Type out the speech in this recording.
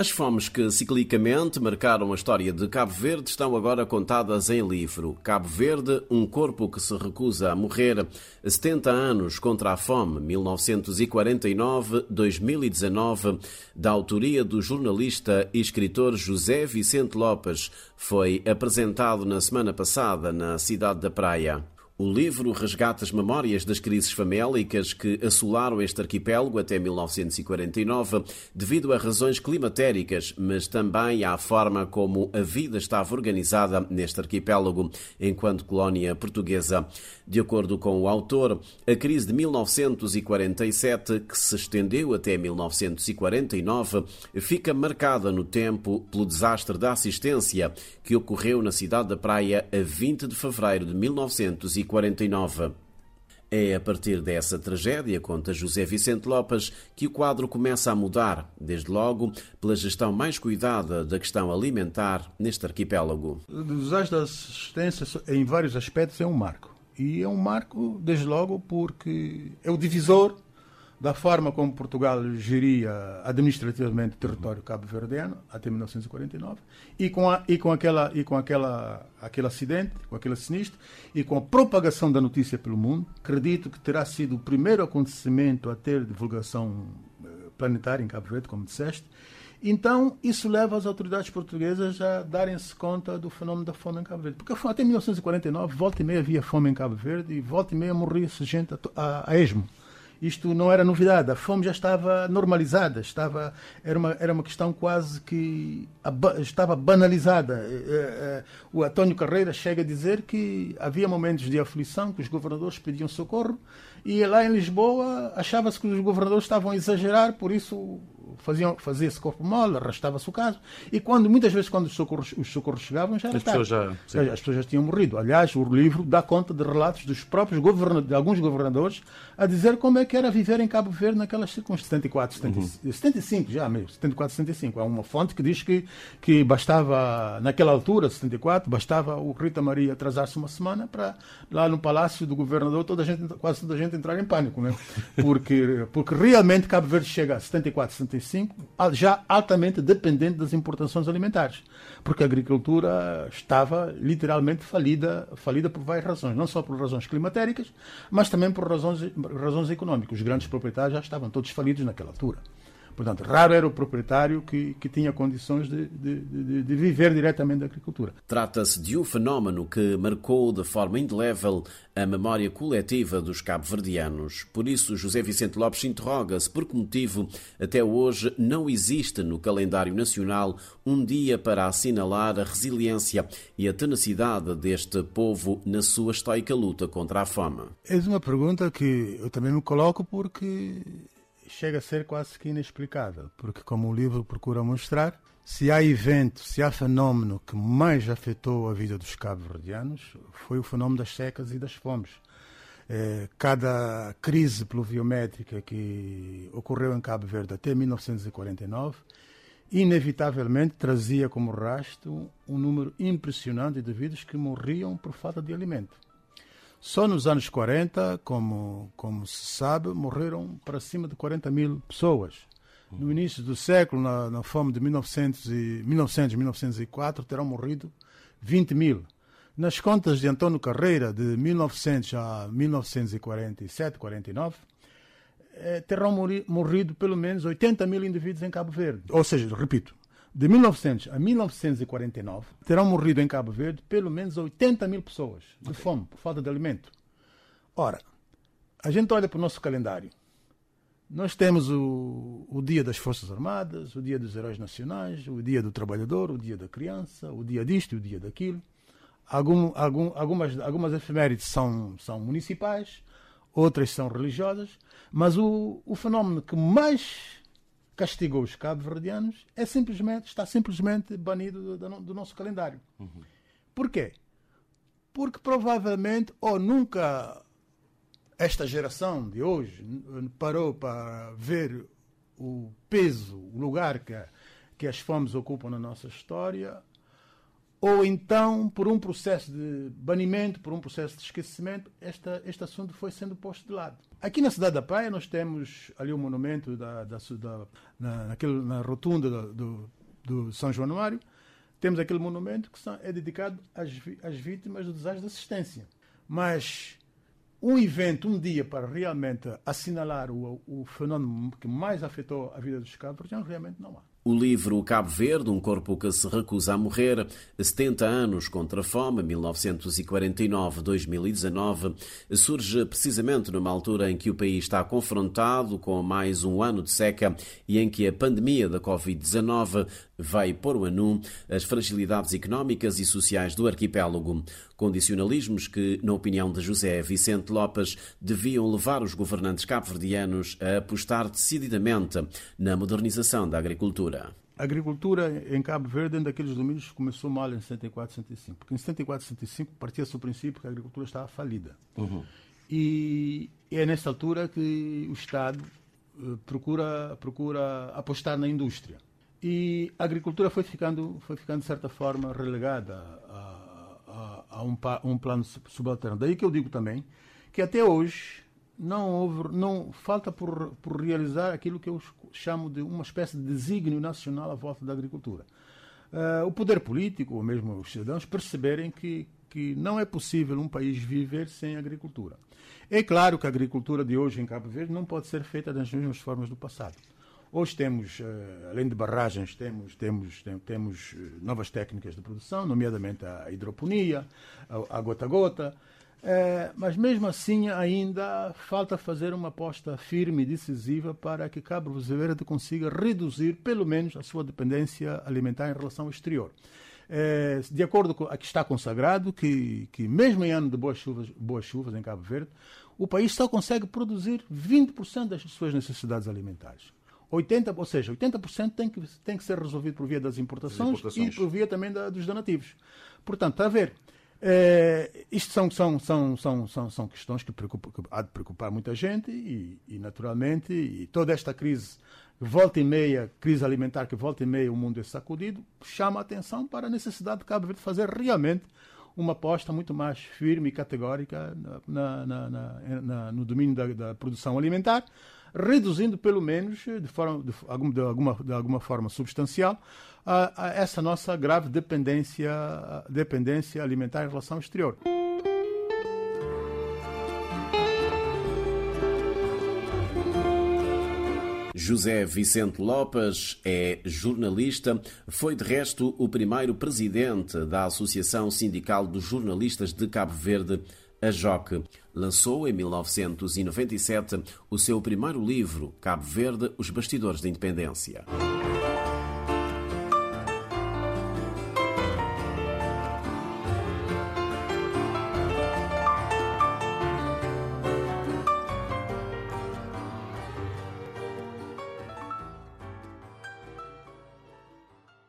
As fomes que ciclicamente marcaram a história de Cabo Verde estão agora contadas em livro. Cabo Verde, um corpo que se recusa a morrer. 70 anos contra a fome, 1949-2019, da autoria do jornalista e escritor José Vicente Lopes, foi apresentado na semana passada na cidade da Praia. O livro resgata as memórias das crises famélicas que assolaram este arquipélago até 1949, devido a razões climatéricas, mas também à forma como a vida estava organizada neste arquipélago enquanto colónia portuguesa. De acordo com o autor, a crise de 1947, que se estendeu até 1949, fica marcada no tempo pelo desastre da assistência que ocorreu na cidade da Praia a 20 de fevereiro de 1949. 1949. É a partir dessa tragédia, conta José Vicente Lopes, que o quadro começa a mudar, desde logo pela gestão mais cuidada da questão alimentar neste arquipélago. O desastre da assistência, em vários aspectos, é um marco. E é um marco, desde logo, porque é o divisor da forma como Portugal geria administrativamente o território cabo-verdiano até 1949 e com a, e com aquela e com aquela aquele acidente, com aquele sinistro e com a propagação da notícia pelo mundo, acredito que terá sido o primeiro acontecimento a ter divulgação eh, planetária em Cabo Verde, como disseste. Então, isso leva as autoridades portuguesas a darem-se conta do fenómeno da fome em Cabo Verde. Porque até 1949, volta e meia havia fome em Cabo Verde e volta e meia morria-se gente a, a, a esmo isto não era novidade, a fome já estava normalizada, estava, era, uma, era uma questão quase que estava banalizada. Eh, eh, o António Carreira chega a dizer que havia momentos de aflição, que os governadores pediam socorro, e lá em Lisboa achava-se que os governadores estavam a exagerar, por isso faziam, fazia-se corpo mole, arrastava-se o caso, e quando, muitas vezes quando os socorros, os socorros chegavam já era as pessoas já, as pessoas já tinham morrido. Aliás, o livro dá conta de relatos dos próprios governadores, de alguns governadores, a dizer como é que era viver em Cabo Verde naquelas circunstâncias. 74, 75, uhum. 75 já mesmo, 74, 75. Há uma fonte que diz que, que bastava, naquela altura, 74, bastava o Rita Maria atrasar-se uma semana para lá no palácio do governador toda a gente, quase toda a gente entrar em pânico, né? porque, porque realmente Cabo Verde chega a 74, 75 já altamente dependente das importações alimentares, porque a agricultura estava literalmente falida, falida por várias razões, não só por razões climatéricas, mas também por razões, razões económicas. Os grandes proprietários já estavam todos falidos naquela altura. Portanto, raro era o proprietário que, que tinha condições de, de, de, de viver diretamente da agricultura. Trata-se de um fenómeno que marcou de forma indelével a memória coletiva dos cabo-verdianos. Por isso, José Vicente Lopes interroga-se por que motivo até hoje não existe no calendário nacional um dia para assinalar a resiliência e a tenacidade deste povo na sua estoica luta contra a fome. É uma pergunta que eu também me coloco porque chega a ser quase que inexplicável, porque, como o livro procura mostrar, se há evento, se há fenómeno que mais afetou a vida dos cabo-verdianos, foi o fenómeno das secas e das fomes. É, cada crise pluviométrica que ocorreu em Cabo Verde até 1949 inevitavelmente trazia como rastro um número impressionante de indivíduos que morriam por falta de alimento. Só nos anos 40, como, como se sabe, morreram para cima de 40 mil pessoas. No início do século, na, na fome de 1900 e, 1900 1904, terão morrido 20 mil. Nas contas de Antônio Carreira, de 1900 a 1947, 49, eh, terão morrido pelo menos 80 mil indivíduos em Cabo Verde. Ou seja, repito, de 1900 a 1949, terão morrido em Cabo Verde pelo menos 80 mil pessoas de okay. fome, por falta de alimento. Ora, a gente olha para o nosso calendário. Nós temos o, o Dia das Forças Armadas, o Dia dos Heróis Nacionais, o Dia do Trabalhador, o Dia da Criança, o Dia disto e o Dia daquilo. Algum, algum, algumas, algumas efemérides são, são municipais, outras são religiosas, mas o, o fenómeno que mais castigou os cabo-verdianos é simplesmente, está simplesmente banido do, do, nosso calendário. Uhum. Por quê? Porque provavelmente ou nunca esta geração de hoje parou para ver o peso, o lugar que, que as fomes ocupam na nossa história, ou então por um processo de banimento, por um processo de esquecimento, esta, este assunto foi sendo posto de lado. Aqui na cidade da Praia nós temos ali o um monumento da, da, da na, naquele, na rotunda do, do, São Mário, temos aquele monumento que são, é dedicado às, às vítimas do desastre de assistência. Mas um evento, um dia para realmente assinalar o, o fenómeno que mais afetou a vida dos cabos, realmente não há. O livro Cabo Verde, um corpo que se recusa a morrer, 70 anos contra a fome, 1949-2019, surge precisamente numa altura em que o país está confrontado com mais um ano de seca e em que a pandemia da Covid-19 vai pôr o anu as fragilidades económicas e sociais do arquipélago. Condicionalismos que, na opinião de José Vicente Lopes, deviam levar os governantes cabo-verdianos a apostar decididamente na modernização da agricultura. A agricultura em Cabo Verde, em daqueles domínios, começou mal em 74, 75. Porque em 74, 75 partia-se do princípio que a agricultura estava falida. Uhum. E é nessa altura que o Estado eh, procura, procura apostar na indústria. E a agricultura foi ficando, foi ficando de certa forma, relegada a, a, um, um, plano subalterno. Daí que eu digo também que até hoje não houve, não falta por, por realizar aquilo que eu chamo de uma espécie de desígnio nacional à volta da agricultura. Uh, o poder político, ou mesmo os cidadãos, perceberem que, que não é possível um país viver sem agricultura. É claro que a agricultura de hoje em Cabo Verde não pode ser feita das mesmas formas do passado. Hoje temos, eh, além de barragens, temos, temos, temos eh, novas técnicas de produção, nomeadamente a hidroponia, a gota a gota, é, mas mesmo assim ainda falta fazer uma aposta firme e decisiva para que Cabo Verde consiga reduzir pelo menos a sua dependência alimentar em relação ao exterior. É, de acordo com aqui está consagrado que, que mesmo em ano de boas chuvas, boas chuvas em Cabo Verde, o país só consegue produzir 20% das suas necessidades alimentares. 80, ou seja, 80% tem que, tem que ser resolvido por via das importações, importações. e por via também da, dos donativos. Portanto, está a ver, é, isto são, são, são, são, são, são questões que, preocupa, que há de preocupar muita gente e, e, naturalmente, e toda esta crise, volta e meia, crise alimentar que volta e meia o mundo é sacudido, chama a atenção para a necessidade de Cabo Verde fazer realmente uma aposta muito mais firme e categórica na, na, na, no domínio da, da produção alimentar, reduzindo pelo menos de, forma, de, de, alguma, de alguma forma substancial a, a essa nossa grave dependência, dependência alimentar em relação ao exterior. José Vicente Lopes é jornalista, foi de resto o primeiro presidente da Associação Sindical dos Jornalistas de Cabo Verde, a JOC lançou em 1997 o seu primeiro livro, Cabo Verde, Os Bastidores da Independência.